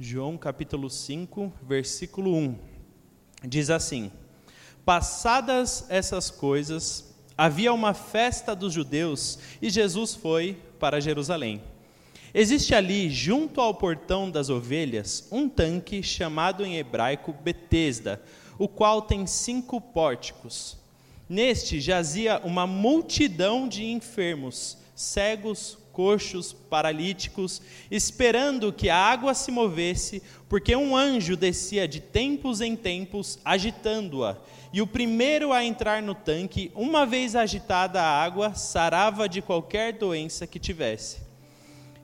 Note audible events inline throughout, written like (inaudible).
João capítulo 5, versículo 1. Diz assim: Passadas essas coisas, havia uma festa dos judeus e Jesus foi para Jerusalém. Existe ali, junto ao portão das ovelhas, um tanque chamado em hebraico Betesda, o qual tem cinco pórticos. Neste jazia uma multidão de enfermos, cegos, coxos, paralíticos, esperando que a água se movesse, porque um anjo descia de tempos em tempos, agitando-a. E o primeiro a entrar no tanque, uma vez agitada a água, sarava de qualquer doença que tivesse.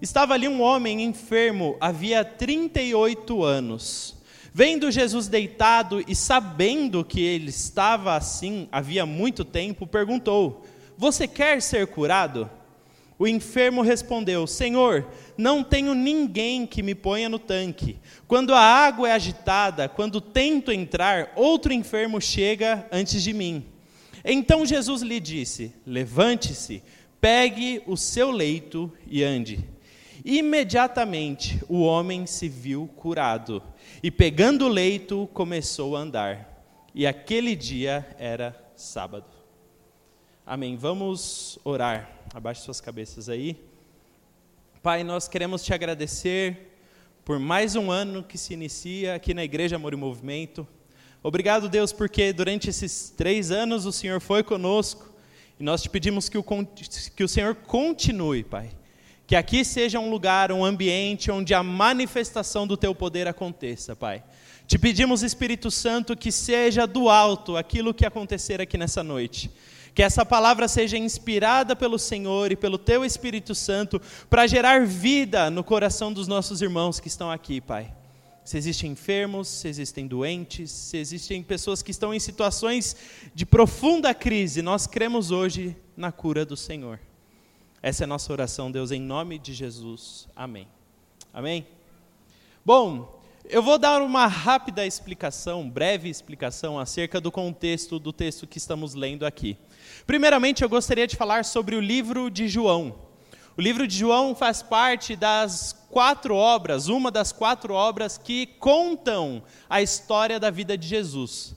Estava ali um homem enfermo, havia 38 anos. Vendo Jesus deitado e sabendo que ele estava assim havia muito tempo, perguntou: Você quer ser curado? O enfermo respondeu: Senhor, não tenho ninguém que me ponha no tanque. Quando a água é agitada, quando tento entrar, outro enfermo chega antes de mim. Então Jesus lhe disse: Levante-se, pegue o seu leito e ande. Imediatamente o homem se viu curado e, pegando o leito, começou a andar. E aquele dia era sábado. Amém. Vamos orar. Abaixe suas cabeças aí. Pai, nós queremos te agradecer por mais um ano que se inicia aqui na Igreja Amor e Movimento. Obrigado, Deus, porque durante esses três anos o Senhor foi conosco e nós te pedimos que o, que o Senhor continue, Pai. Que aqui seja um lugar, um ambiente onde a manifestação do teu poder aconteça, Pai. Te pedimos, Espírito Santo, que seja do alto aquilo que acontecer aqui nessa noite. Que essa palavra seja inspirada pelo Senhor e pelo Teu Espírito Santo para gerar vida no coração dos nossos irmãos que estão aqui, Pai. Se existem enfermos, se existem doentes, se existem pessoas que estão em situações de profunda crise, nós cremos hoje na cura do Senhor. Essa é a nossa oração, Deus, em nome de Jesus. Amém. Amém? Bom, eu vou dar uma rápida explicação, breve explicação, acerca do contexto do texto que estamos lendo aqui. Primeiramente, eu gostaria de falar sobre o livro de João. O livro de João faz parte das quatro obras, uma das quatro obras que contam a história da vida de Jesus.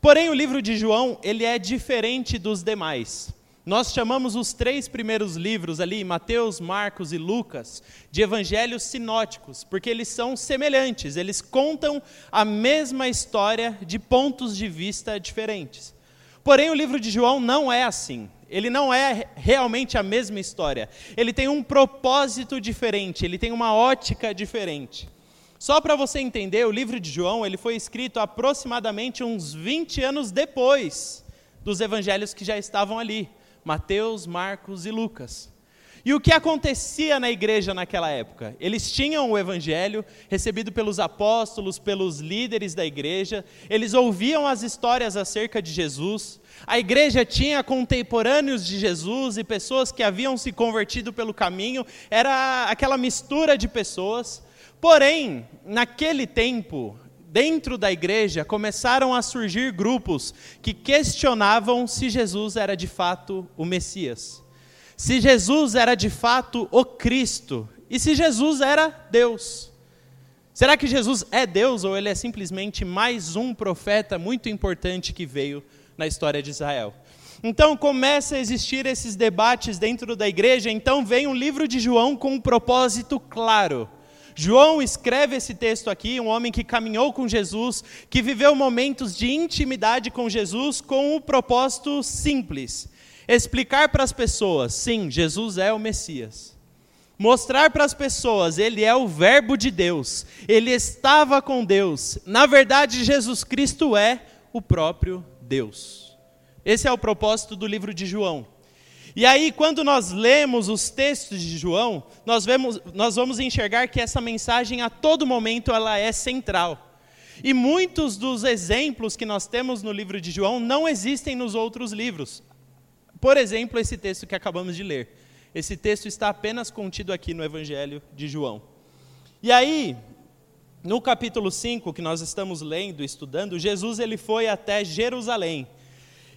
Porém, o livro de João, ele é diferente dos demais. Nós chamamos os três primeiros livros ali, Mateus, Marcos e Lucas, de evangelhos sinóticos, porque eles são semelhantes, eles contam a mesma história de pontos de vista diferentes. Porém, o livro de João não é assim. Ele não é realmente a mesma história. Ele tem um propósito diferente, ele tem uma ótica diferente. Só para você entender, o livro de João ele foi escrito aproximadamente uns 20 anos depois dos evangelhos que já estavam ali, Mateus, Marcos e Lucas. E o que acontecia na igreja naquela época? Eles tinham o evangelho recebido pelos apóstolos, pelos líderes da igreja, eles ouviam as histórias acerca de Jesus. A igreja tinha contemporâneos de Jesus e pessoas que haviam se convertido pelo caminho, era aquela mistura de pessoas. Porém, naquele tempo, dentro da igreja, começaram a surgir grupos que questionavam se Jesus era de fato o Messias se Jesus era de fato o Cristo e se Jesus era Deus. Será que Jesus é Deus ou ele é simplesmente mais um profeta muito importante que veio na história de Israel? Então começa a existir esses debates dentro da igreja, então vem um livro de João com um propósito claro. João escreve esse texto aqui, um homem que caminhou com Jesus, que viveu momentos de intimidade com Jesus com um propósito simples: explicar para as pessoas, sim, Jesus é o Messias. Mostrar para as pessoas, ele é o Verbo de Deus, ele estava com Deus. Na verdade, Jesus Cristo é o próprio Deus. Esse é o propósito do livro de João. E aí, quando nós lemos os textos de João, nós, vemos, nós vamos enxergar que essa mensagem a todo momento ela é central. E muitos dos exemplos que nós temos no livro de João não existem nos outros livros. Por exemplo, esse texto que acabamos de ler. Esse texto está apenas contido aqui no Evangelho de João. E aí, no capítulo 5 que nós estamos lendo, estudando, Jesus ele foi até Jerusalém.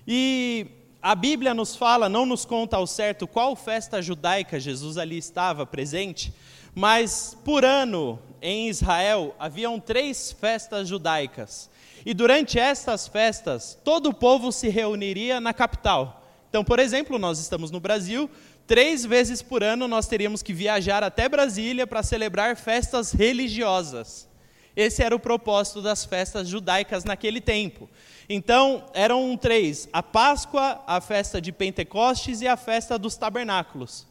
E a Bíblia nos fala, não nos conta ao certo qual festa judaica Jesus ali estava presente, mas por ano em Israel, haviam três festas judaicas. E durante estas festas, todo o povo se reuniria na capital. Então, por exemplo, nós estamos no Brasil, três vezes por ano nós teríamos que viajar até Brasília para celebrar festas religiosas. Esse era o propósito das festas judaicas naquele tempo. Então, eram três: a Páscoa, a festa de Pentecostes e a festa dos tabernáculos.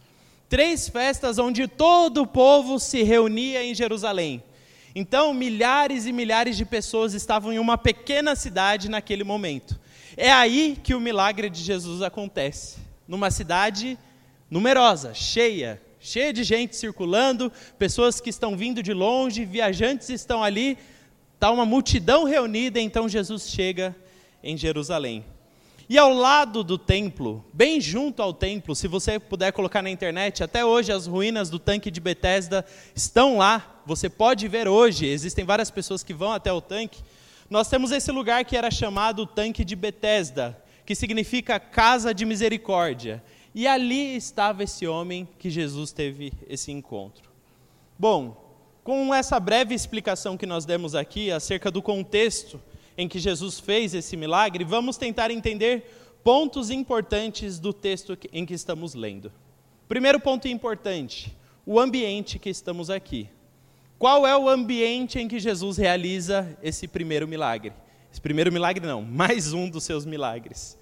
Três festas onde todo o povo se reunia em Jerusalém. Então, milhares e milhares de pessoas estavam em uma pequena cidade naquele momento. É aí que o milagre de Jesus acontece. Numa cidade numerosa, cheia, cheia de gente circulando, pessoas que estão vindo de longe, viajantes estão ali, está uma multidão reunida, então Jesus chega em Jerusalém. E ao lado do templo, bem junto ao templo, se você puder colocar na internet, até hoje as ruínas do tanque de Betesda estão lá. Você pode ver hoje, existem várias pessoas que vão até o tanque. Nós temos esse lugar que era chamado tanque de Betesda, que significa casa de misericórdia. E ali estava esse homem que Jesus teve esse encontro. Bom, com essa breve explicação que nós demos aqui acerca do contexto em que Jesus fez esse milagre, vamos tentar entender pontos importantes do texto em que estamos lendo. Primeiro ponto importante: o ambiente que estamos aqui. Qual é o ambiente em que Jesus realiza esse primeiro milagre? Esse primeiro milagre não, (laughs) mais um dos seus milagres.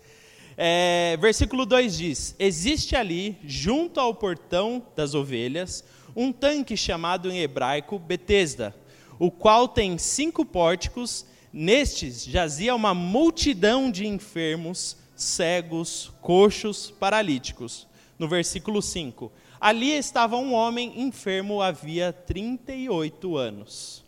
É, versículo 2 diz: Existe ali, junto ao portão das ovelhas, um tanque chamado em hebraico Betesda, o qual tem cinco pórticos. Nestes jazia uma multidão de enfermos, cegos, coxos, paralíticos. No versículo 5: Ali estava um homem enfermo havia 38 anos.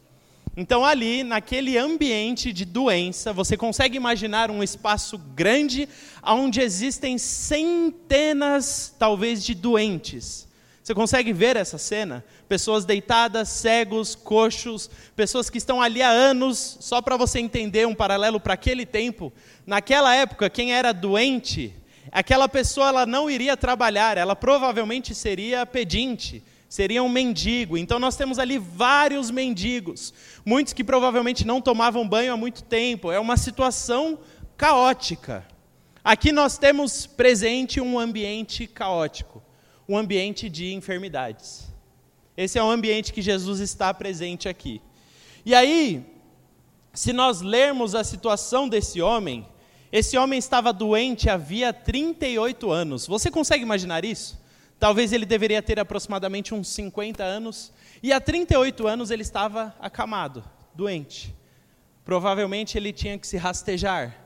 Então, ali, naquele ambiente de doença, você consegue imaginar um espaço grande onde existem centenas, talvez, de doentes. Você consegue ver essa cena? Pessoas deitadas, cegos, coxos, pessoas que estão ali há anos, só para você entender um paralelo para aquele tempo. Naquela época, quem era doente, aquela pessoa ela não iria trabalhar, ela provavelmente seria pedinte seria um mendigo. Então nós temos ali vários mendigos, muitos que provavelmente não tomavam banho há muito tempo. É uma situação caótica. Aqui nós temos presente um ambiente caótico, um ambiente de enfermidades. Esse é o ambiente que Jesus está presente aqui. E aí, se nós lermos a situação desse homem, esse homem estava doente havia 38 anos. Você consegue imaginar isso? Talvez ele deveria ter aproximadamente uns 50 anos, e há 38 anos ele estava acamado, doente. Provavelmente ele tinha que se rastejar.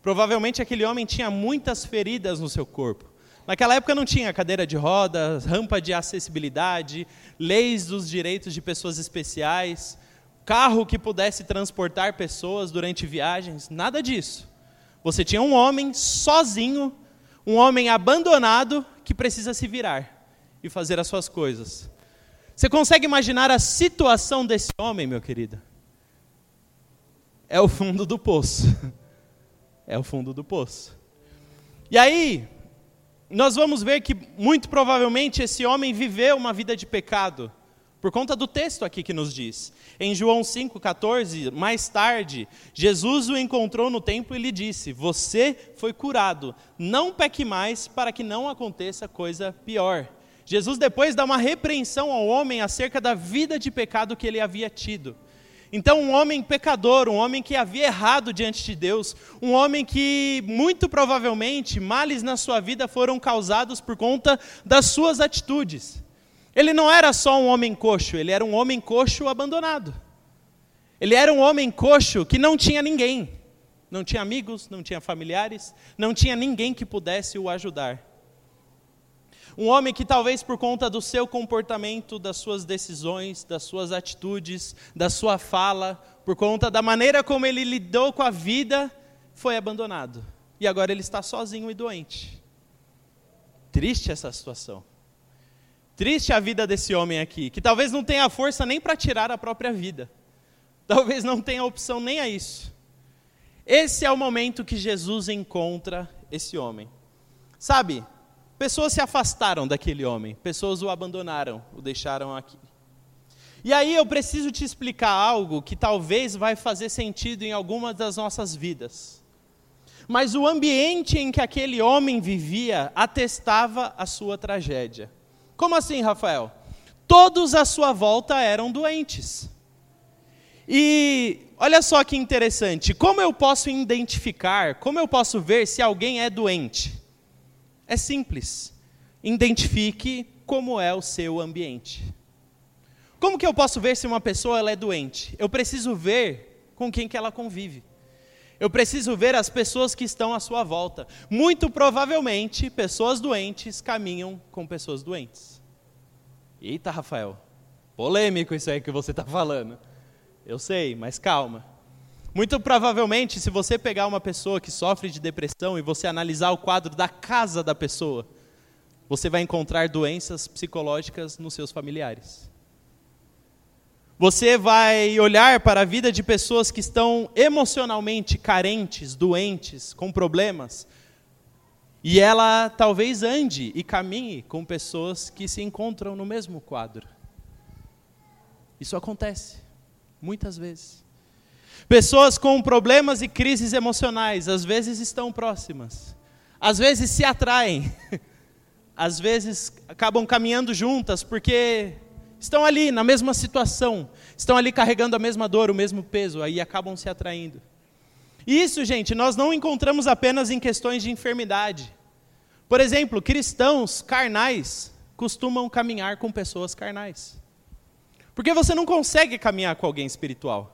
Provavelmente aquele homem tinha muitas feridas no seu corpo. Naquela época não tinha cadeira de rodas, rampa de acessibilidade, leis dos direitos de pessoas especiais, carro que pudesse transportar pessoas durante viagens, nada disso. Você tinha um homem sozinho, um homem abandonado que precisa se virar e fazer as suas coisas. Você consegue imaginar a situação desse homem, meu querido? É o fundo do poço. (laughs) É o fundo do poço. E aí, nós vamos ver que muito provavelmente esse homem viveu uma vida de pecado, por conta do texto aqui que nos diz. Em João 5,14, mais tarde, Jesus o encontrou no templo e lhe disse: Você foi curado, não peque mais, para que não aconteça coisa pior. Jesus depois dá uma repreensão ao homem acerca da vida de pecado que ele havia tido. Então, um homem pecador, um homem que havia errado diante de Deus, um homem que muito provavelmente males na sua vida foram causados por conta das suas atitudes. Ele não era só um homem coxo, ele era um homem coxo abandonado. Ele era um homem coxo que não tinha ninguém. Não tinha amigos, não tinha familiares, não tinha ninguém que pudesse o ajudar. Um homem que talvez por conta do seu comportamento, das suas decisões, das suas atitudes, da sua fala, por conta da maneira como ele lidou com a vida, foi abandonado. E agora ele está sozinho e doente. Triste essa situação. Triste a vida desse homem aqui, que talvez não tenha força nem para tirar a própria vida. Talvez não tenha opção nem a isso. Esse é o momento que Jesus encontra esse homem. Sabe, pessoas se afastaram daquele homem, pessoas o abandonaram, o deixaram aqui. E aí eu preciso te explicar algo que talvez vai fazer sentido em algumas das nossas vidas. Mas o ambiente em que aquele homem vivia atestava a sua tragédia. Como assim, Rafael? Todos à sua volta eram doentes. E olha só que interessante, como eu posso identificar, como eu posso ver se alguém é doente? É simples. Identifique como é o seu ambiente. Como que eu posso ver se uma pessoa é doente? Eu preciso ver com quem que ela convive. Eu preciso ver as pessoas que estão à sua volta. Muito provavelmente, pessoas doentes caminham com pessoas doentes. Eita, Rafael, polêmico isso aí que você está falando. Eu sei, mas calma. Muito provavelmente, se você pegar uma pessoa que sofre de depressão e você analisar o quadro da casa da pessoa, você vai encontrar doenças psicológicas nos seus familiares. Você vai olhar para a vida de pessoas que estão emocionalmente carentes, doentes, com problemas, e ela talvez ande e caminhe com pessoas que se encontram no mesmo quadro. Isso acontece. Muitas vezes. Pessoas com problemas e crises emocionais, às vezes estão próximas, às vezes se atraem, (laughs) às vezes acabam caminhando juntas porque estão ali na mesma situação, estão ali carregando a mesma dor, o mesmo peso, aí acabam se atraindo. Isso, gente, nós não encontramos apenas em questões de enfermidade. Por exemplo, cristãos carnais costumam caminhar com pessoas carnais. Porque você não consegue caminhar com alguém espiritual.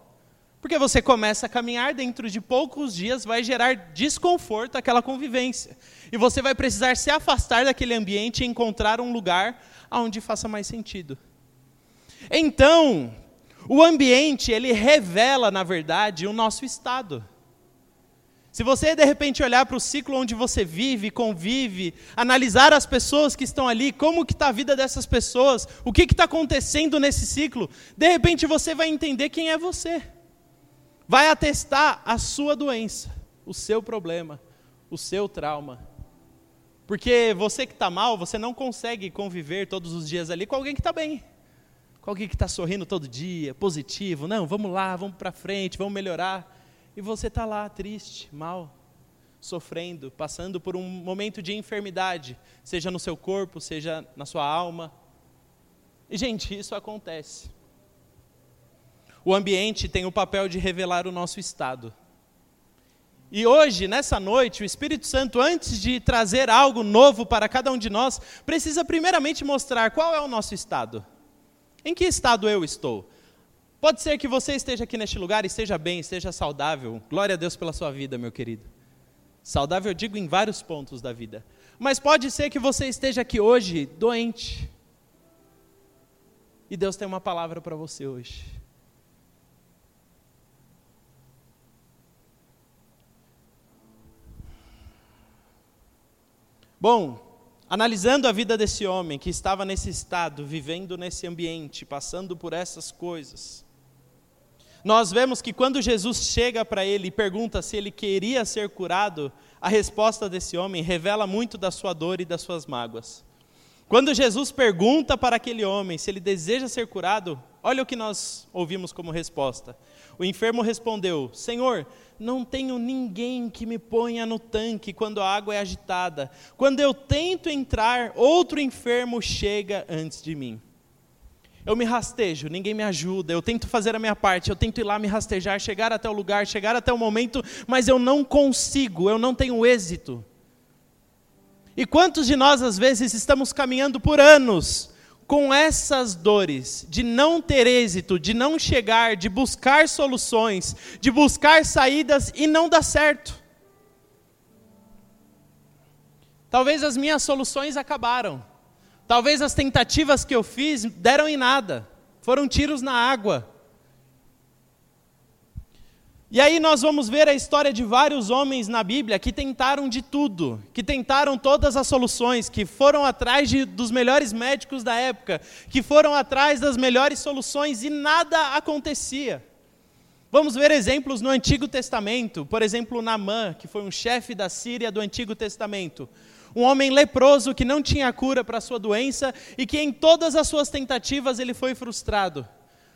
Porque você começa a caminhar, dentro de poucos dias vai gerar desconforto aquela convivência. E você vai precisar se afastar daquele ambiente e encontrar um lugar onde faça mais sentido. Então, o ambiente, ele revela, na verdade, o nosso estado. Se você de repente olhar para o ciclo onde você vive, convive, analisar as pessoas que estão ali, como que está a vida dessas pessoas, o que está acontecendo nesse ciclo, de repente você vai entender quem é você. Vai atestar a sua doença, o seu problema, o seu trauma. Porque você que está mal, você não consegue conviver todos os dias ali com alguém que está bem. Com alguém que está sorrindo todo dia, positivo. Não, vamos lá, vamos para frente, vamos melhorar e você está lá triste, mal, sofrendo, passando por um momento de enfermidade, seja no seu corpo, seja na sua alma. E, gente, isso acontece. O ambiente tem o papel de revelar o nosso estado. E hoje, nessa noite, o Espírito Santo, antes de trazer algo novo para cada um de nós, precisa primeiramente mostrar qual é o nosso estado. Em que estado eu estou? Pode ser que você esteja aqui neste lugar e esteja bem, esteja saudável. Glória a Deus pela sua vida, meu querido. Saudável, eu digo, em vários pontos da vida. Mas pode ser que você esteja aqui hoje doente. E Deus tem uma palavra para você hoje. Bom, analisando a vida desse homem que estava nesse estado, vivendo nesse ambiente, passando por essas coisas, nós vemos que quando Jesus chega para ele e pergunta se ele queria ser curado, a resposta desse homem revela muito da sua dor e das suas mágoas. Quando Jesus pergunta para aquele homem se ele deseja ser curado, olha o que nós ouvimos como resposta. O enfermo respondeu: Senhor, não tenho ninguém que me ponha no tanque quando a água é agitada. Quando eu tento entrar, outro enfermo chega antes de mim. Eu me rastejo, ninguém me ajuda, eu tento fazer a minha parte, eu tento ir lá me rastejar, chegar até o lugar, chegar até o momento, mas eu não consigo, eu não tenho êxito. E quantos de nós, às vezes, estamos caminhando por anos com essas dores, de não ter êxito, de não chegar, de buscar soluções, de buscar saídas e não dá certo? Talvez as minhas soluções acabaram. Talvez as tentativas que eu fiz deram em nada, foram tiros na água. E aí nós vamos ver a história de vários homens na Bíblia que tentaram de tudo, que tentaram todas as soluções, que foram atrás de, dos melhores médicos da época, que foram atrás das melhores soluções e nada acontecia. Vamos ver exemplos no Antigo Testamento, por exemplo, Naamã, que foi um chefe da Síria do Antigo Testamento um homem leproso que não tinha cura para sua doença e que em todas as suas tentativas ele foi frustrado.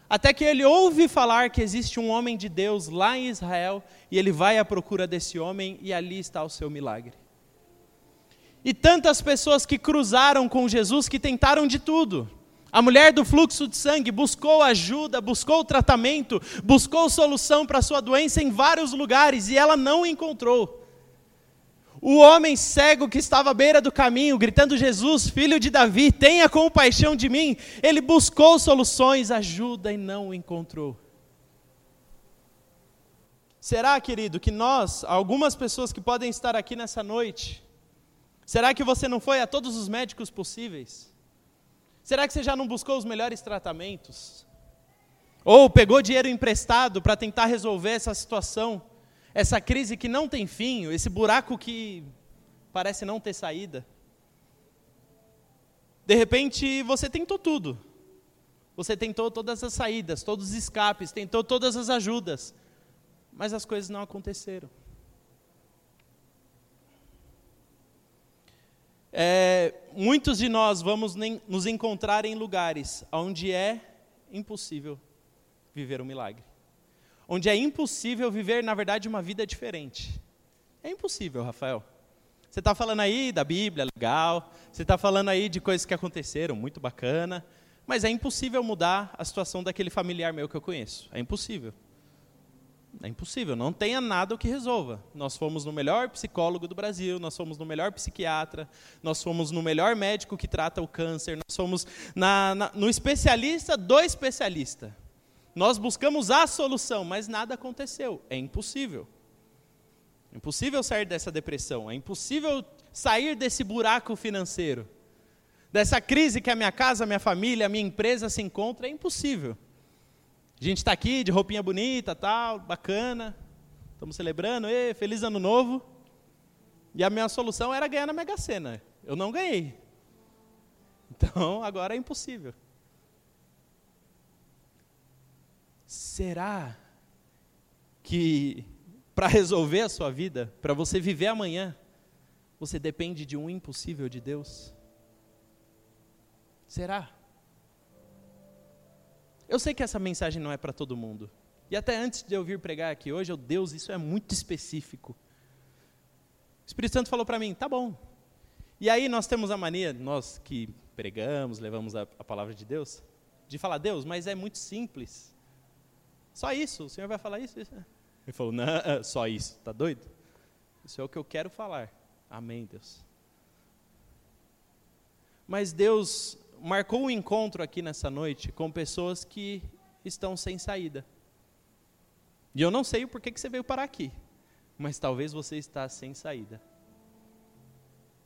Até que ele ouve falar que existe um homem de Deus lá em Israel, e ele vai à procura desse homem, e ali está o seu milagre. E tantas pessoas que cruzaram com Jesus que tentaram de tudo. A mulher do fluxo de sangue buscou ajuda, buscou tratamento, buscou solução para sua doença em vários lugares e ela não encontrou. O homem cego que estava à beira do caminho, gritando: Jesus, filho de Davi, tenha compaixão de mim. Ele buscou soluções, ajuda e não encontrou. Será, querido, que nós, algumas pessoas que podem estar aqui nessa noite, Será que você não foi a todos os médicos possíveis? Será que você já não buscou os melhores tratamentos? Ou pegou dinheiro emprestado para tentar resolver essa situação, essa crise que não tem fim, esse buraco que parece não ter saída? De repente você tentou tudo. Você tentou todas as saídas, todos os escapes, tentou todas as ajudas, mas as coisas não aconteceram. É, muitos de nós vamos nos encontrar em lugares onde é impossível viver um milagre. Onde é impossível viver, na verdade, uma vida diferente. É impossível, Rafael. Você está falando aí da Bíblia, legal. Você está falando aí de coisas que aconteceram, muito bacana. Mas é impossível mudar a situação daquele familiar meu que eu conheço. É impossível. É impossível, não tenha nada o que resolva. Nós fomos no melhor psicólogo do Brasil, nós fomos no melhor psiquiatra, nós fomos no melhor médico que trata o câncer, nós fomos na, na, no especialista do especialista. Nós buscamos a solução, mas nada aconteceu. É impossível. É impossível sair dessa depressão, é impossível sair desse buraco financeiro, dessa crise que a minha casa, a minha família, a minha empresa se encontra, é impossível. A gente está aqui de roupinha bonita, tal, bacana. Estamos celebrando, e feliz ano novo. E a minha solução era ganhar na Mega Sena. Eu não ganhei. Então, agora é impossível. Será que para resolver a sua vida, para você viver amanhã, você depende de um impossível de Deus? Será? Eu sei que essa mensagem não é para todo mundo. E até antes de eu vir pregar aqui hoje, eu, Deus, isso é muito específico. O Espírito Santo falou para mim, tá bom. E aí nós temos a mania, nós que pregamos, levamos a, a palavra de Deus, de falar, Deus, mas é muito simples. Só isso, o Senhor vai falar isso? isso. Ele falou, não, é só isso, tá doido? Isso é o que eu quero falar. Amém, Deus. Mas Deus marcou um encontro aqui nessa noite com pessoas que estão sem saída. E eu não sei o porquê que você veio parar aqui, mas talvez você está sem saída.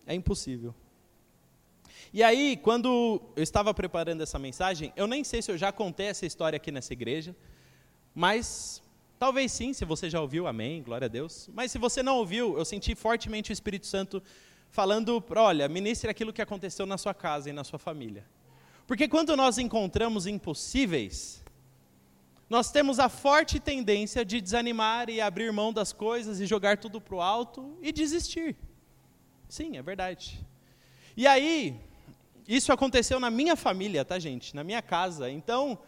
É impossível. E aí, quando eu estava preparando essa mensagem, eu nem sei se eu já contei essa história aqui nessa igreja, mas talvez sim, se você já ouviu, amém, glória a Deus. Mas se você não ouviu, eu senti fortemente o Espírito Santo falando, olha, ministre aquilo que aconteceu na sua casa e na sua família. Porque quando nós encontramos impossíveis, nós temos a forte tendência de desanimar e abrir mão das coisas e jogar tudo para o alto e desistir. Sim, é verdade. E aí, isso aconteceu na minha família, tá, gente? Na minha casa. Então,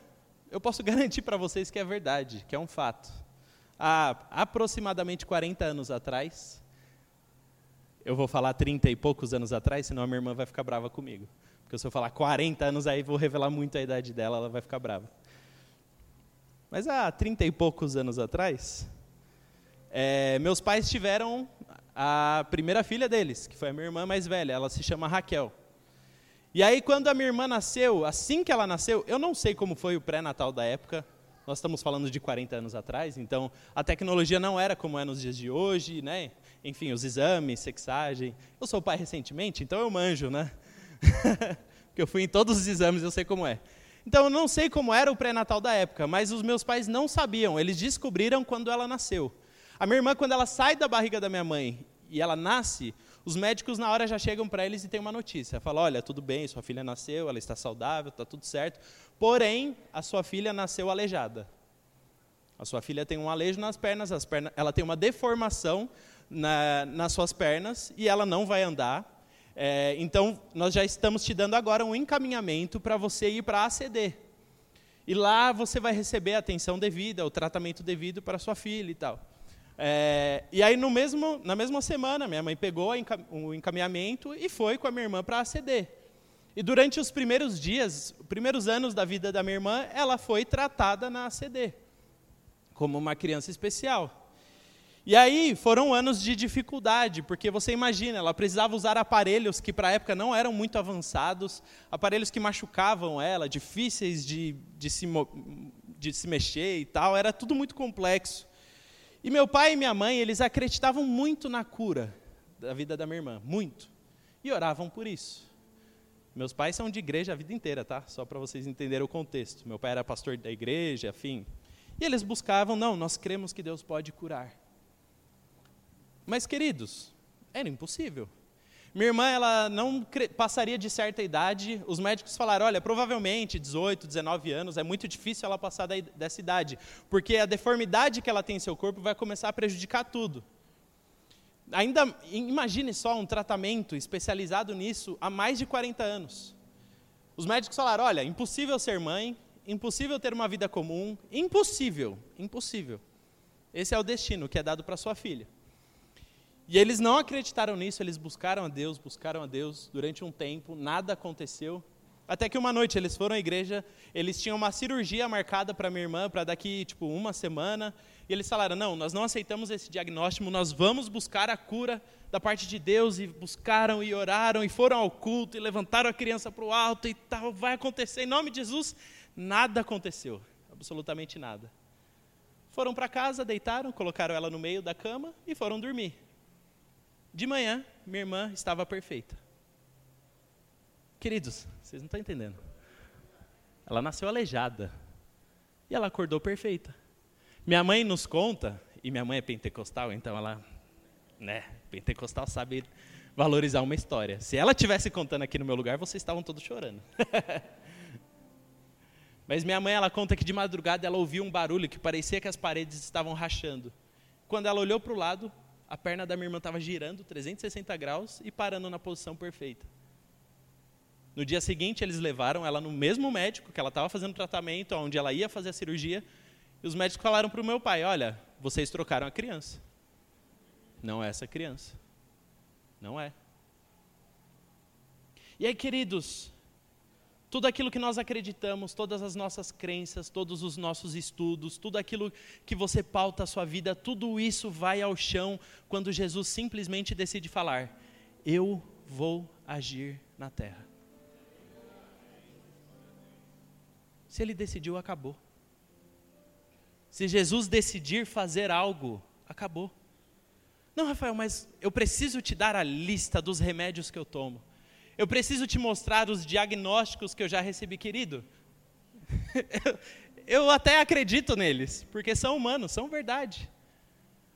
eu posso (laughs) garantir para vocês que é verdade, que é um fato. Há aproximadamente 40 anos atrás, eu vou falar 30 e poucos anos atrás, senão a minha irmã vai ficar brava comigo. Porque se eu falar 40 anos, aí vou revelar muito a idade dela, ela vai ficar brava. Mas há 30 e poucos anos atrás, é, meus pais tiveram a primeira filha deles, que foi a minha irmã mais velha, ela se chama Raquel. E aí, quando a minha irmã nasceu, assim que ela nasceu, eu não sei como foi o pré-natal da época, nós estamos falando de 40 anos atrás, então a tecnologia não era como é nos dias de hoje, né? Enfim, os exames, sexagem. Eu sou pai recentemente, então eu manjo, né? (laughs) Porque eu fui em todos os exames, eu sei como é. Então eu não sei como era o pré-natal da época, mas os meus pais não sabiam, eles descobriram quando ela nasceu. A minha irmã, quando ela sai da barriga da minha mãe e ela nasce, os médicos na hora já chegam para eles e tem uma notícia. Fala, olha, tudo bem, sua filha nasceu, ela está saudável, está tudo certo. Porém, a sua filha nasceu aleijada. A sua filha tem um alejo nas pernas, pernas ela tem uma deformação na, nas suas pernas e ela não vai andar. É, então, nós já estamos te dando agora um encaminhamento para você ir para a ACD. E lá você vai receber a atenção devida, o tratamento devido para sua filha e tal. É, e aí, no mesmo, na mesma semana, minha mãe pegou o encaminhamento e foi com a minha irmã para a ACD. E durante os primeiros dias, os primeiros anos da vida da minha irmã, ela foi tratada na ACD, como uma criança especial. E aí foram anos de dificuldade, porque você imagina, ela precisava usar aparelhos que para a época não eram muito avançados, aparelhos que machucavam ela, difíceis de, de, se, de se mexer e tal, era tudo muito complexo. E meu pai e minha mãe, eles acreditavam muito na cura da vida da minha irmã, muito. E oravam por isso. Meus pais são de igreja a vida inteira, tá? Só para vocês entenderem o contexto. Meu pai era pastor da igreja, afim. E eles buscavam, não, nós cremos que Deus pode curar. Mas, queridos, era impossível. Minha irmã, ela não passaria de certa idade. Os médicos falaram: olha, provavelmente 18, 19 anos, é muito difícil ela passar dessa idade, porque a deformidade que ela tem em seu corpo vai começar a prejudicar tudo. Ainda, imagine só um tratamento especializado nisso há mais de 40 anos. Os médicos falaram: olha, impossível ser mãe, impossível ter uma vida comum, impossível, impossível. Esse é o destino que é dado para sua filha. E eles não acreditaram nisso, eles buscaram a Deus, buscaram a Deus durante um tempo, nada aconteceu. Até que uma noite eles foram à igreja, eles tinham uma cirurgia marcada para minha irmã para daqui tipo uma semana, e eles falaram: "Não, nós não aceitamos esse diagnóstico, nós vamos buscar a cura da parte de Deus" e buscaram e oraram e foram ao culto e levantaram a criança para o alto e tal, vai acontecer em nome de Jesus. Nada aconteceu, absolutamente nada. Foram para casa, deitaram, colocaram ela no meio da cama e foram dormir. De manhã, minha irmã estava perfeita. Queridos, vocês não estão entendendo. Ela nasceu aleijada. E ela acordou perfeita. Minha mãe nos conta, e minha mãe é pentecostal, então ela, né, pentecostal sabe valorizar uma história. Se ela tivesse contando aqui no meu lugar, vocês estavam todos chorando. (laughs) Mas minha mãe, ela conta que de madrugada ela ouviu um barulho que parecia que as paredes estavam rachando. Quando ela olhou para o lado, a perna da minha irmã estava girando 360 graus e parando na posição perfeita. No dia seguinte, eles levaram ela no mesmo médico que ela estava fazendo tratamento, onde ela ia fazer a cirurgia, e os médicos falaram para o meu pai: Olha, vocês trocaram a criança. Não é essa criança. Não é. E aí, queridos, tudo aquilo que nós acreditamos, todas as nossas crenças, todos os nossos estudos, tudo aquilo que você pauta a sua vida, tudo isso vai ao chão quando Jesus simplesmente decide falar: Eu vou agir na terra. Se ele decidiu, acabou. Se Jesus decidir fazer algo, acabou. Não, Rafael, mas eu preciso te dar a lista dos remédios que eu tomo. Eu preciso te mostrar os diagnósticos que eu já recebi, querido. (laughs) eu até acredito neles, porque são humanos, são verdade.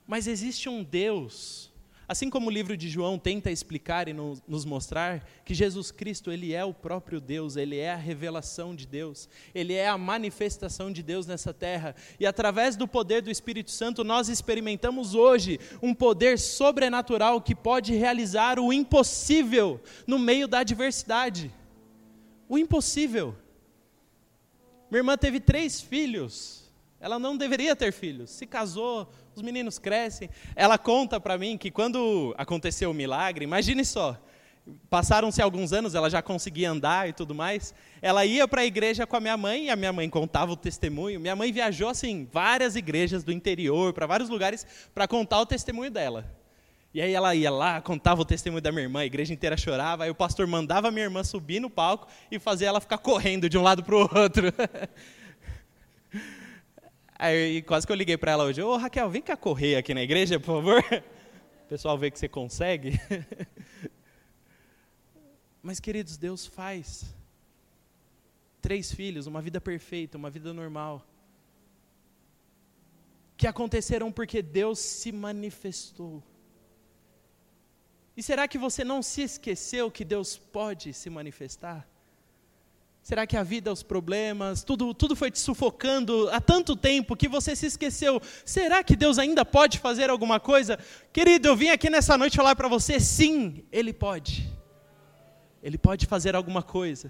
Mas existe um Deus Assim como o livro de João tenta explicar e nos mostrar que Jesus Cristo, ele é o próprio Deus, ele é a revelação de Deus, ele é a manifestação de Deus nessa terra. E através do poder do Espírito Santo, nós experimentamos hoje um poder sobrenatural que pode realizar o impossível no meio da adversidade. O impossível. Minha irmã teve três filhos. Ela não deveria ter filhos. Se casou, os meninos crescem. Ela conta para mim que quando aconteceu o milagre, imagine só, passaram-se alguns anos, ela já conseguia andar e tudo mais. Ela ia para a igreja com a minha mãe e a minha mãe contava o testemunho. Minha mãe viajou assim várias igrejas do interior, para vários lugares para contar o testemunho dela. E aí ela ia lá, contava o testemunho da minha irmã, a igreja inteira chorava, aí o pastor mandava a minha irmã subir no palco e fazer ela ficar correndo de um lado para o outro. (laughs) Aí quase que eu liguei para ela hoje, ô oh, Raquel, vem cá correr aqui na igreja, por favor. (laughs) O pessoal vê que você consegue. (laughs) Mas, queridos, Deus faz. Três filhos, uma vida perfeita, uma vida normal. Que aconteceram porque Deus se manifestou. E será que você não se esqueceu que Deus pode se manifestar? Será que a vida, os problemas, tudo, tudo foi te sufocando há tanto tempo que você se esqueceu? Será que Deus ainda pode fazer alguma coisa? Querido, eu vim aqui nessa noite falar para você: sim, Ele pode. Ele pode fazer alguma coisa.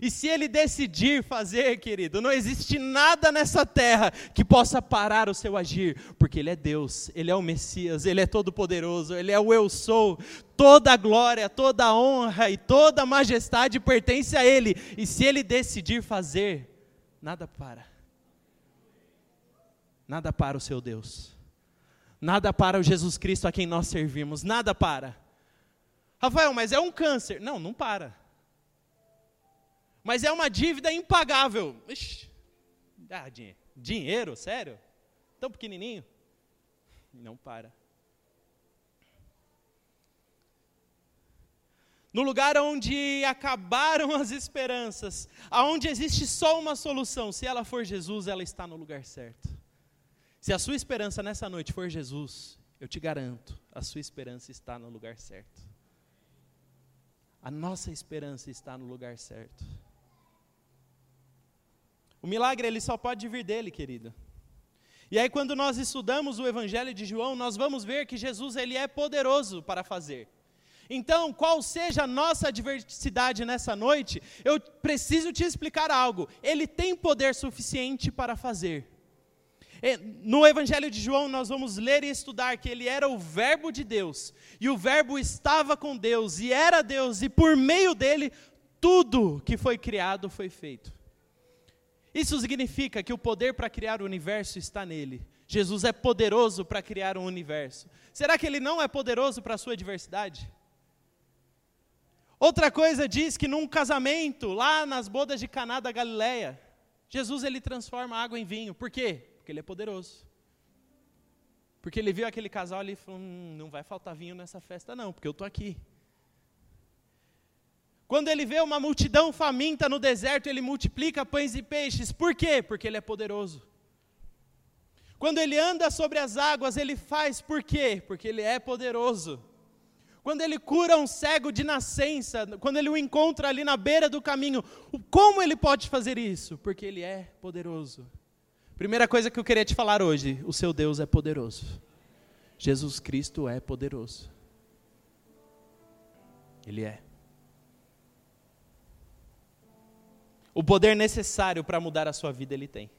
E se ele decidir fazer, querido, não existe nada nessa terra que possa parar o seu agir, porque ele é Deus, ele é o Messias, ele é todo-poderoso, ele é o eu sou. Toda a glória, toda a honra e toda a majestade pertence a ele. E se ele decidir fazer, nada para. Nada para o seu Deus. Nada para o Jesus Cristo a quem nós servimos, nada para. Rafael, mas é um câncer. Não, não para mas é uma dívida impagável. Ixi, ah, dinheiro, dinheiro, sério? Tão pequenininho? Não para. No lugar onde acabaram as esperanças, aonde existe só uma solução, se ela for Jesus, ela está no lugar certo. Se a sua esperança nessa noite for Jesus, eu te garanto, a sua esperança está no lugar certo. A nossa esperança está no lugar certo. O milagre ele só pode vir dele, querido. E aí quando nós estudamos o evangelho de João, nós vamos ver que Jesus ele é poderoso para fazer. Então, qual seja a nossa adversidade nessa noite, eu preciso te explicar algo. Ele tem poder suficiente para fazer. No Evangelho de João, nós vamos ler e estudar que ele era o Verbo de Deus, e o Verbo estava com Deus, e era Deus, e por meio dele, tudo que foi criado foi feito. Isso significa que o poder para criar o universo está nele. Jesus é poderoso para criar um universo. Será que ele não é poderoso para a sua diversidade? Outra coisa diz que num casamento, lá nas bodas de Caná da Galileia, Jesus ele transforma água em vinho. Por quê? Porque ele é poderoso. Porque ele viu aquele casal ali e falou: hum, não vai faltar vinho nessa festa, não, porque eu estou aqui. Quando ele vê uma multidão faminta no deserto, ele multiplica pães e peixes. Por quê? Porque ele é poderoso. Quando ele anda sobre as águas, ele faz por quê? Porque ele é poderoso. Quando ele cura um cego de nascença, quando ele o encontra ali na beira do caminho, como ele pode fazer isso? Porque ele é poderoso. Primeira coisa que eu queria te falar hoje: o seu Deus é poderoso. Jesus Cristo é poderoso. Ele é. O poder necessário para mudar a sua vida ele tem.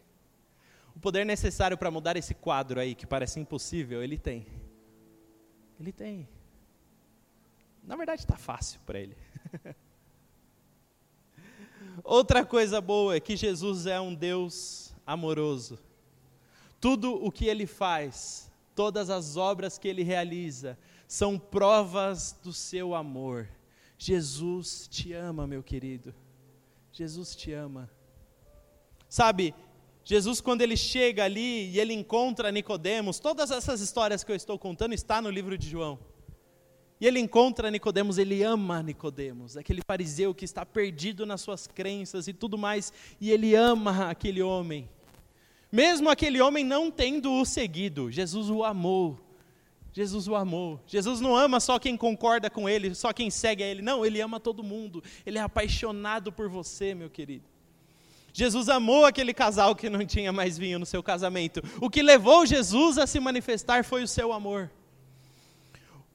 O poder necessário para mudar esse quadro aí que parece impossível, ele tem. Ele tem. Na verdade está fácil para ele. (laughs) Outra coisa boa é que Jesus é um Deus amoroso. Tudo o que ele faz, todas as obras que ele realiza, são provas do seu amor. Jesus te ama, meu querido. Jesus te ama. Sabe, Jesus quando ele chega ali e ele encontra Nicodemos, todas essas histórias que eu estou contando está no livro de João. E ele encontra Nicodemos, ele ama Nicodemos, aquele fariseu que está perdido nas suas crenças e tudo mais, e ele ama aquele homem. Mesmo aquele homem não tendo o seguido, Jesus o amou. Jesus o amou. Jesus não ama só quem concorda com ele, só quem segue a ele. Não, ele ama todo mundo. Ele é apaixonado por você, meu querido. Jesus amou aquele casal que não tinha mais vinho no seu casamento. O que levou Jesus a se manifestar foi o seu amor.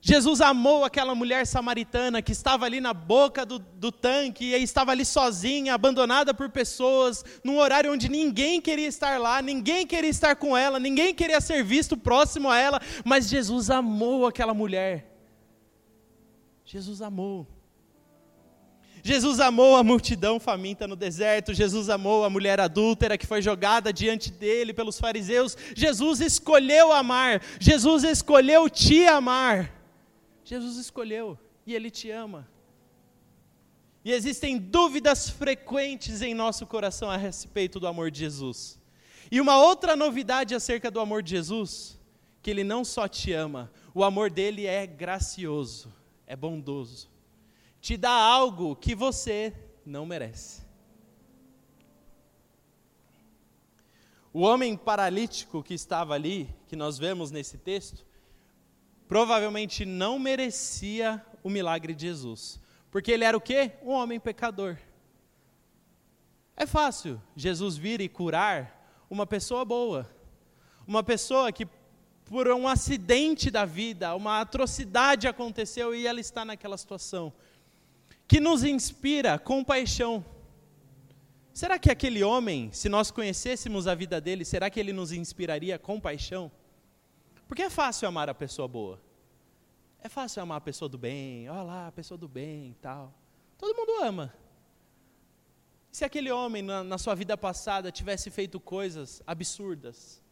Jesus amou aquela mulher samaritana que estava ali na boca do, do, tanque e estava ali sozinha, abandonada por pessoas, num horário onde ninguém queria estar lá, ninguém queria estar com ela, ninguém queria ser visto próximo a ela, mas Jesus amou aquela mulher. Jesus amou. Jesus amou a multidão faminta no deserto, Jesus amou a mulher adúltera que foi jogada diante dele pelos fariseus. Jesus escolheu amar, Jesus escolheu te amar. Jesus escolheu e Ele te ama. E existem dúvidas frequentes em nosso coração a respeito do amor de Jesus. E uma outra novidade acerca do amor de Jesus, que Ele não só te ama, o amor dele é gracioso, é bondoso. Te dá algo que você não merece. O homem paralítico que estava ali, que nós vemos nesse texto, provavelmente não merecia o milagre de Jesus. Porque ele era o quê? Um homem pecador. É fácil Jesus vir e curar uma pessoa boa. Uma pessoa que por um acidente da vida, uma atrocidade aconteceu e ela está naquela situação. Que nos inspira compaixão. Será que aquele homem, se nós conhecêssemos a vida dele, será que ele nos inspiraria compaixão? Porque é fácil amar a pessoa boa. É fácil amar a pessoa do bem, olha lá, a pessoa do bem e tal. Todo mundo ama. Se aquele homem na, na sua vida passada tivesse feito coisas absurdas,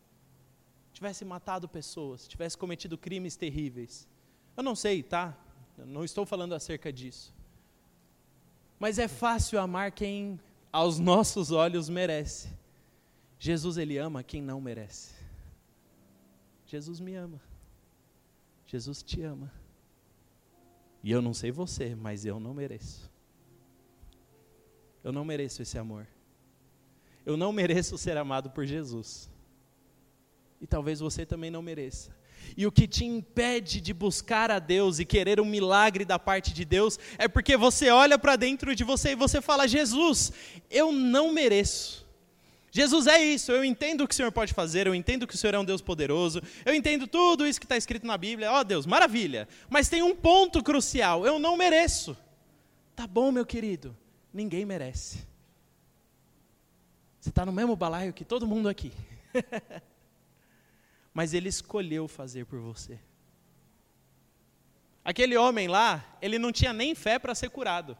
tivesse matado pessoas, tivesse cometido crimes terríveis, eu não sei, tá? Eu não estou falando acerca disso. Mas é fácil amar quem aos nossos olhos merece. Jesus ele ama quem não merece. Jesus me ama. Jesus te ama. E eu não sei você, mas eu não mereço. Eu não mereço esse amor. Eu não mereço ser amado por Jesus. E talvez você também não mereça. E o que te impede de buscar a Deus e querer um milagre da parte de Deus é porque você olha para dentro de você e você fala: Jesus, eu não mereço. Jesus é isso, eu entendo o que o Senhor pode fazer, eu entendo que o Senhor é um Deus poderoso, eu entendo tudo isso que está escrito na Bíblia, ó oh, Deus, maravilha, mas tem um ponto crucial, eu não mereço. Tá bom, meu querido, ninguém merece. Você está no mesmo balaio que todo mundo aqui. (laughs) Mas ele escolheu fazer por você. Aquele homem lá, ele não tinha nem fé para ser curado.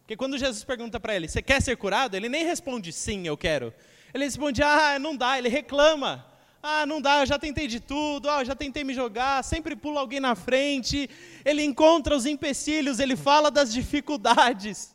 Porque quando Jesus pergunta para ele, você quer ser curado? Ele nem responde sim, eu quero. Ele responde, ah, não dá. Ele reclama. Ah, não dá, eu já tentei de tudo, ah, eu já tentei me jogar, sempre pula alguém na frente. Ele encontra os empecilhos, ele fala das dificuldades.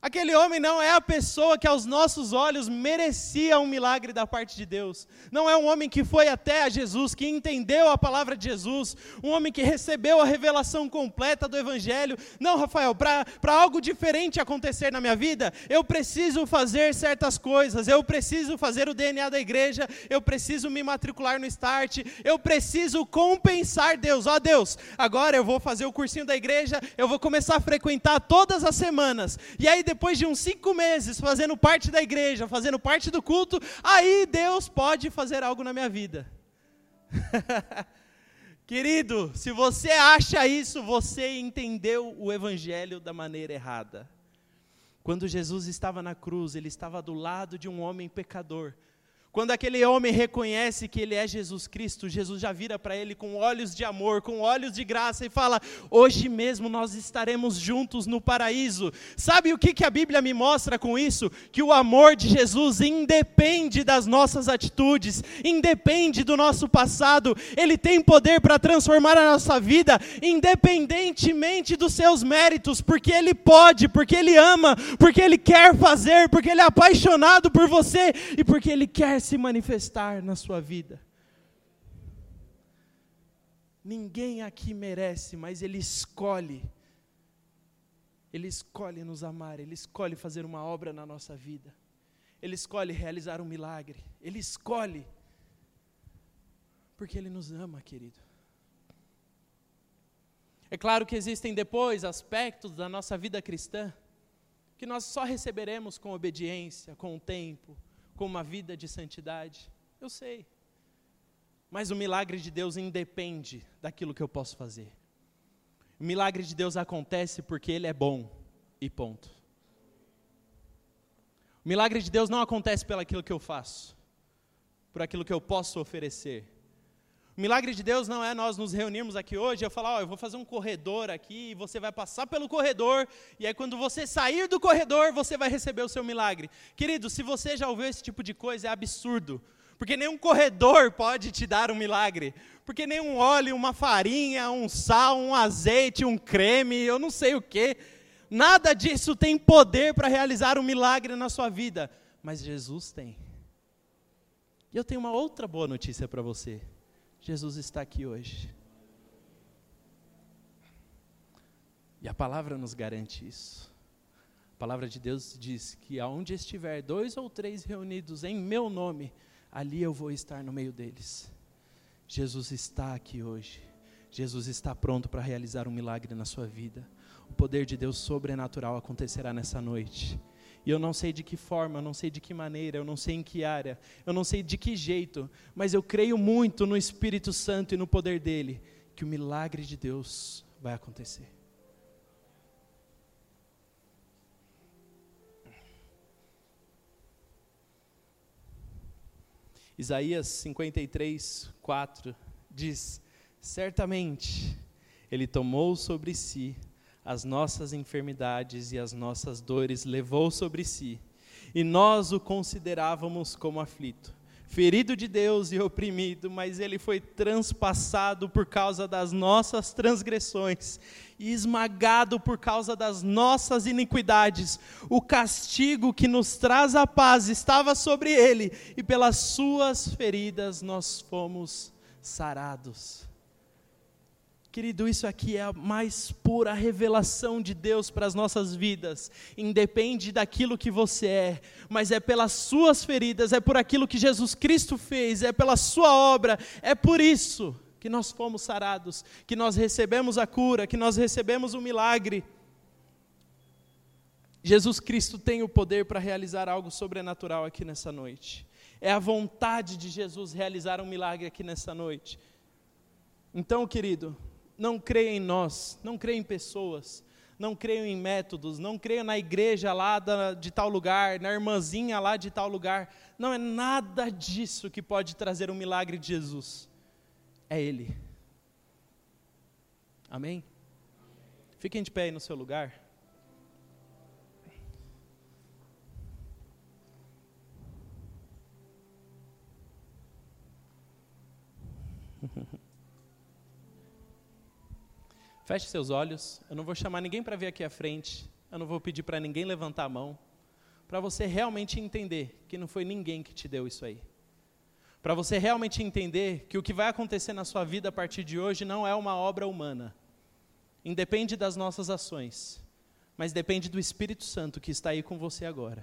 Aquele homem não é a pessoa que aos nossos olhos merecia um milagre da parte de Deus. Não é um homem que foi até a Jesus, que entendeu a palavra de Jesus, um homem que recebeu a revelação completa do Evangelho. Não, Rafael, para algo diferente acontecer na minha vida, eu preciso fazer certas coisas, eu preciso fazer o DNA da igreja, eu preciso me matricular no Start, eu preciso compensar Deus. Ó oh, Deus, agora eu vou fazer o cursinho da igreja, eu vou começar a frequentar todas as semanas. E aí depois de uns cinco meses fazendo parte da igreja, fazendo parte do culto, aí Deus pode fazer algo na minha vida. (laughs) Querido, se você acha isso, você entendeu o Evangelho da maneira errada. Quando Jesus estava na cruz, ele estava do lado de um homem pecador, quando aquele homem reconhece que ele é Jesus Cristo, Jesus já vira para ele com olhos de amor, com olhos de graça e fala: Hoje mesmo nós estaremos juntos no paraíso. Sabe o que, que a Bíblia me mostra com isso? Que o amor de Jesus independe das nossas atitudes, independe do nosso passado, ele tem poder para transformar a nossa vida, independentemente dos seus méritos, porque ele pode, porque ele ama, porque ele quer fazer, porque ele é apaixonado por você e porque ele quer se manifestar na sua vida. Ninguém aqui merece, mas Ele escolhe. Ele escolhe nos amar, Ele escolhe fazer uma obra na nossa vida. Ele escolhe realizar um milagre. Ele escolhe. Porque Ele nos ama, querido. É claro que existem depois aspectos da nossa vida cristã que nós só receberemos com obediência, com o tempo, com uma vida de santidade? Eu sei. Mas o milagre de Deus independe daquilo que eu posso fazer. O milagre de Deus acontece porque Ele é bom, e ponto. O milagre de Deus não acontece pelo aquilo que eu faço, por aquilo que eu posso oferecer. O milagre de Deus não é nós nos reunirmos aqui hoje e eu falar, ó, eu vou fazer um corredor aqui e você vai passar pelo corredor e aí quando você sair do corredor, você vai receber o seu milagre. Querido, se você já ouviu esse tipo de coisa, é absurdo. Porque nenhum corredor pode te dar um milagre. Porque nenhum óleo, uma farinha, um sal, um azeite, um creme, eu não sei o que. Nada disso tem poder para realizar um milagre na sua vida. Mas Jesus tem. E eu tenho uma outra boa notícia para você. Jesus está aqui hoje. E a palavra nos garante isso. A palavra de Deus diz que aonde estiver dois ou três reunidos em meu nome, ali eu vou estar no meio deles. Jesus está aqui hoje. Jesus está pronto para realizar um milagre na sua vida. O poder de Deus sobrenatural acontecerá nessa noite. E eu não sei de que forma, eu não sei de que maneira, eu não sei em que área, eu não sei de que jeito, mas eu creio muito no Espírito Santo e no poder dele, que o milagre de Deus vai acontecer. Isaías 53, 4 diz: Certamente Ele tomou sobre si as nossas enfermidades e as nossas dores, levou sobre si, e nós o considerávamos como aflito ferido de Deus e oprimido, mas ele foi transpassado por causa das nossas transgressões e esmagado por causa das nossas iniquidades. O castigo que nos traz a paz estava sobre ele, e pelas suas feridas nós fomos sarados. Querido, isso aqui é a mais pura revelação de Deus para as nossas vidas. Independe daquilo que você é, mas é pelas suas feridas, é por aquilo que Jesus Cristo fez, é pela sua obra, é por isso que nós fomos sarados, que nós recebemos a cura, que nós recebemos o milagre. Jesus Cristo tem o poder para realizar algo sobrenatural aqui nessa noite. É a vontade de Jesus realizar um milagre aqui nessa noite. Então, querido, não creia em nós, não creia em pessoas, não creio em métodos, não creio na igreja lá de tal lugar, na irmãzinha lá de tal lugar. Não é nada disso que pode trazer um milagre de Jesus. É Ele. Amém? Fiquem de pé aí no seu lugar. Feche seus olhos. Eu não vou chamar ninguém para vir aqui à frente. Eu não vou pedir para ninguém levantar a mão. Para você realmente entender que não foi ninguém que te deu isso aí. Para você realmente entender que o que vai acontecer na sua vida a partir de hoje não é uma obra humana. Independe das nossas ações, mas depende do Espírito Santo que está aí com você agora,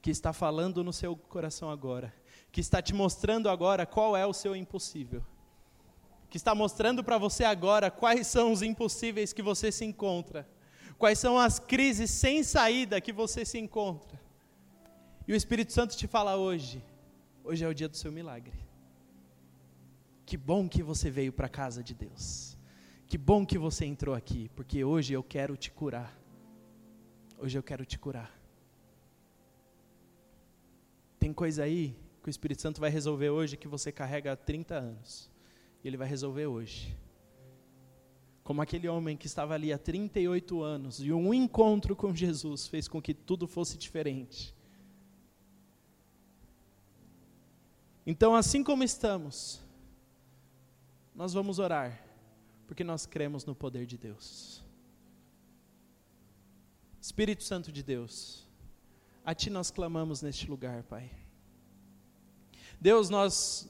que está falando no seu coração agora, que está te mostrando agora qual é o seu impossível que está mostrando para você agora quais são os impossíveis que você se encontra, quais são as crises sem saída que você se encontra. E o Espírito Santo te fala hoje: hoje é o dia do seu milagre. Que bom que você veio para a casa de Deus. Que bom que você entrou aqui, porque hoje eu quero te curar. Hoje eu quero te curar. Tem coisa aí que o Espírito Santo vai resolver hoje que você carrega há 30 anos. Ele vai resolver hoje. Como aquele homem que estava ali há 38 anos e um encontro com Jesus fez com que tudo fosse diferente. Então, assim como estamos, nós vamos orar, porque nós cremos no poder de Deus. Espírito Santo de Deus, a Ti nós clamamos neste lugar, Pai. Deus, nós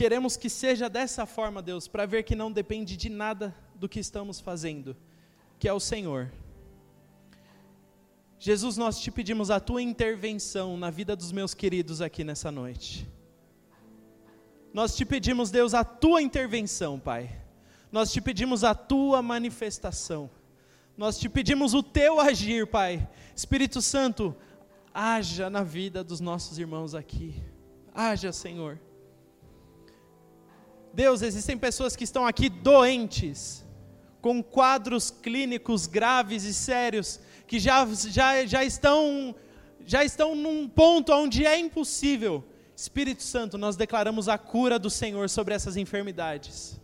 Queremos que seja dessa forma, Deus, para ver que não depende de nada do que estamos fazendo, que é o Senhor. Jesus, nós te pedimos a tua intervenção na vida dos meus queridos aqui nessa noite. Nós te pedimos, Deus, a tua intervenção, Pai. Nós te pedimos a tua manifestação. Nós te pedimos o teu agir, Pai. Espírito Santo, haja na vida dos nossos irmãos aqui. Haja, Senhor. Deus, existem pessoas que estão aqui doentes, com quadros clínicos graves e sérios, que já, já, já, estão, já estão num ponto onde é impossível. Espírito Santo, nós declaramos a cura do Senhor sobre essas enfermidades.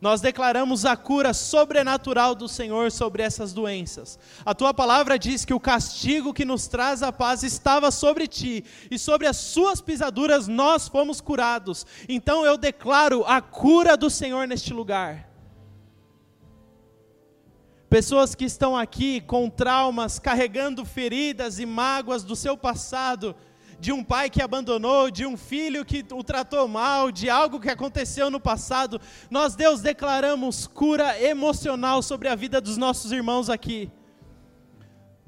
Nós declaramos a cura sobrenatural do Senhor sobre essas doenças. A tua palavra diz que o castigo que nos traz a paz estava sobre ti, e sobre as suas pisaduras nós fomos curados. Então eu declaro a cura do Senhor neste lugar. Pessoas que estão aqui com traumas, carregando feridas e mágoas do seu passado, de um pai que abandonou, de um filho que o tratou mal, de algo que aconteceu no passado, nós, Deus, declaramos cura emocional sobre a vida dos nossos irmãos aqui.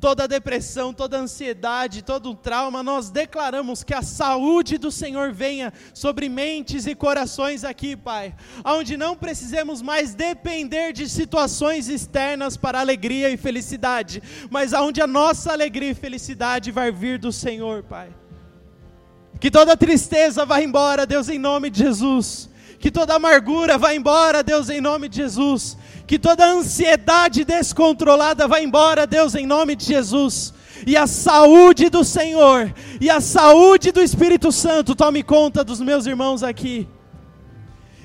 Toda depressão, toda ansiedade, todo trauma, nós declaramos que a saúde do Senhor venha sobre mentes e corações aqui, Pai, onde não precisemos mais depender de situações externas para alegria e felicidade, mas onde a nossa alegria e felicidade vai vir do Senhor, Pai. Que toda tristeza vá embora, Deus, em nome de Jesus. Que toda amargura vá embora, Deus, em nome de Jesus. Que toda ansiedade descontrolada vá embora, Deus, em nome de Jesus. e a saúde do Senhor, e a saúde do Espírito Santo tome conta dos meus irmãos aqui.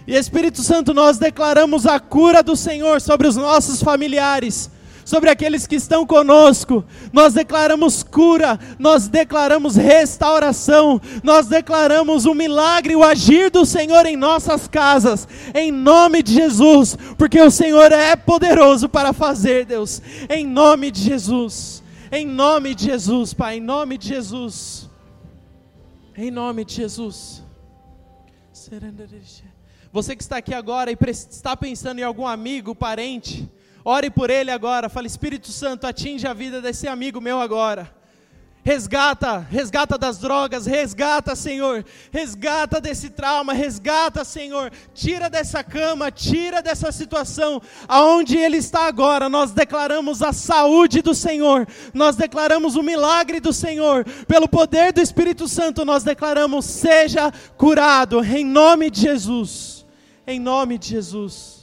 E Espírito Santo, nós declaramos a cura do Senhor sobre os nossos familiares, sobre aqueles que estão conosco. Nós declaramos cura, nós declaramos restauração, nós declaramos o milagre, o agir do Senhor em nossas casas, em nome de Jesus, porque o Senhor é poderoso para fazer, Deus, em nome de Jesus. Em nome de Jesus, Pai, em nome de Jesus. Em nome de Jesus. Você que está aqui agora e está pensando em algum amigo, parente, ore por ele agora. Fale, Espírito Santo, atinge a vida desse amigo meu agora. Resgata, resgata das drogas, resgata, Senhor. Resgata desse trauma, resgata, Senhor. Tira dessa cama, tira dessa situação aonde ele está agora. Nós declaramos a saúde do Senhor. Nós declaramos o milagre do Senhor. Pelo poder do Espírito Santo, nós declaramos: seja curado em nome de Jesus. Em nome de Jesus.